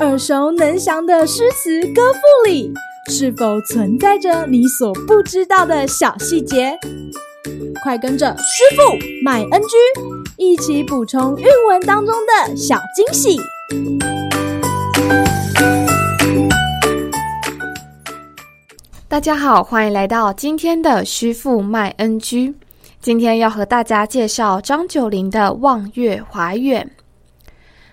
耳熟能详的诗词歌赋里，是否存在着你所不知道的小细节？快跟着师傅麦恩居一起补充韵文当中的小惊喜！大家好，欢迎来到今天的师傅麦恩居。今天要和大家介绍张九龄的《望月怀远》。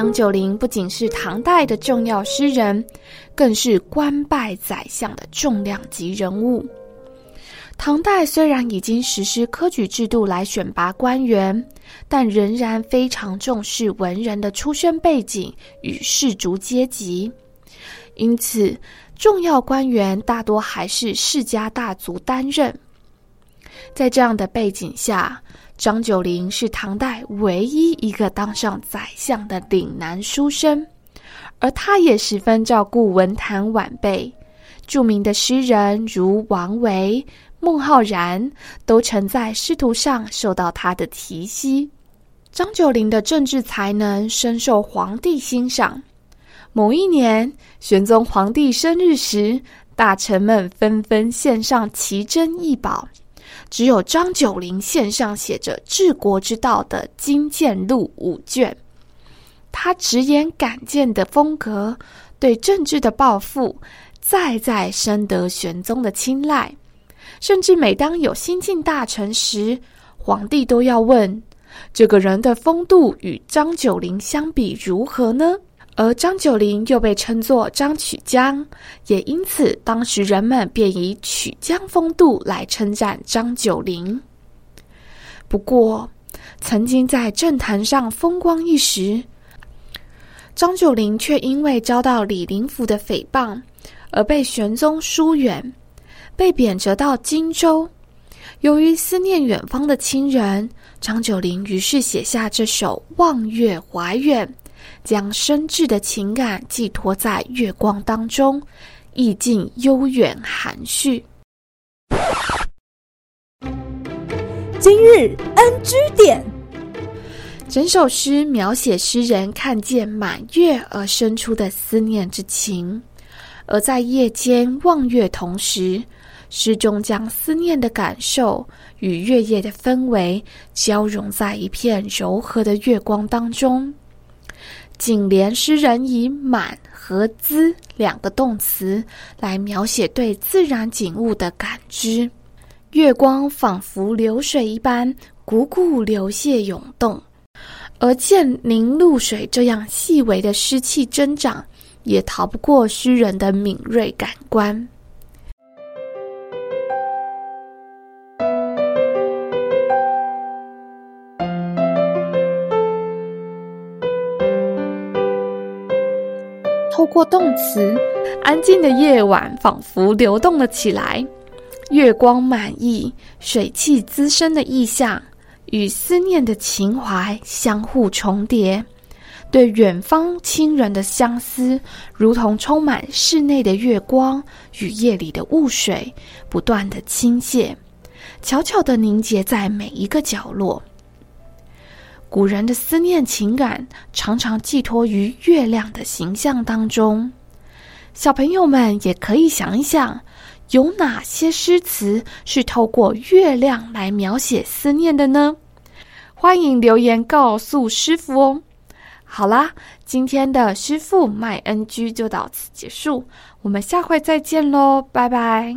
张九龄不仅是唐代的重要诗人，更是官拜宰相的重量级人物。唐代虽然已经实施科举制度来选拔官员，但仍然非常重视文人的出身背景与士族阶级，因此重要官员大多还是世家大族担任。在这样的背景下，张九龄是唐代唯一一个当上宰相的岭南书生，而他也十分照顾文坛晚辈。著名的诗人如王维、孟浩然，都曾在仕途上受到他的提携。张九龄的政治才能深受皇帝欣赏。某一年，玄宗皇帝生日时，大臣们纷纷献上奇珍异宝。只有张九龄献上写着治国之道的《金谏录》五卷，他直言敢谏的风格，对政治的抱负，再再深得玄宗的青睐。甚至每当有新进大臣时，皇帝都要问：这个人的风度与张九龄相比如何呢？而张九龄又被称作张曲江，也因此当时人们便以曲江风度来称赞张九龄。不过，曾经在政坛上风光一时，张九龄却因为遭到李林甫的诽谤，而被玄宗疏远，被贬谪到荆州。由于思念远方的亲人，张九龄于是写下这首《望月怀远》。将深挚的情感寄托在月光当中，意境悠远含蓄。今日 NG 点，整首诗描写诗人看见满月而生出的思念之情，而在夜间望月同时，诗中将思念的感受与月夜的氛围交融在一片柔和的月光当中。仅联诗人以“满”和“滋”两个动词来描写对自然景物的感知，月光仿佛流水一般，汩汩流泻涌动。而见凝露水这样细微的湿气增长，也逃不过诗人的敏锐感官。透过动词，安静的夜晚仿佛流动了起来，月光满溢，水汽滋生的意象与思念的情怀相互重叠，对远方亲人的相思，如同充满室内的月光与夜里的雾水，不断的倾泻，悄悄地凝结在每一个角落。古人的思念情感常常寄托于月亮的形象当中，小朋友们也可以想一想，有哪些诗词是透过月亮来描写思念的呢？欢迎留言告诉师傅哦。好啦，今天的师傅麦恩居就到此结束，我们下回再见喽，拜拜。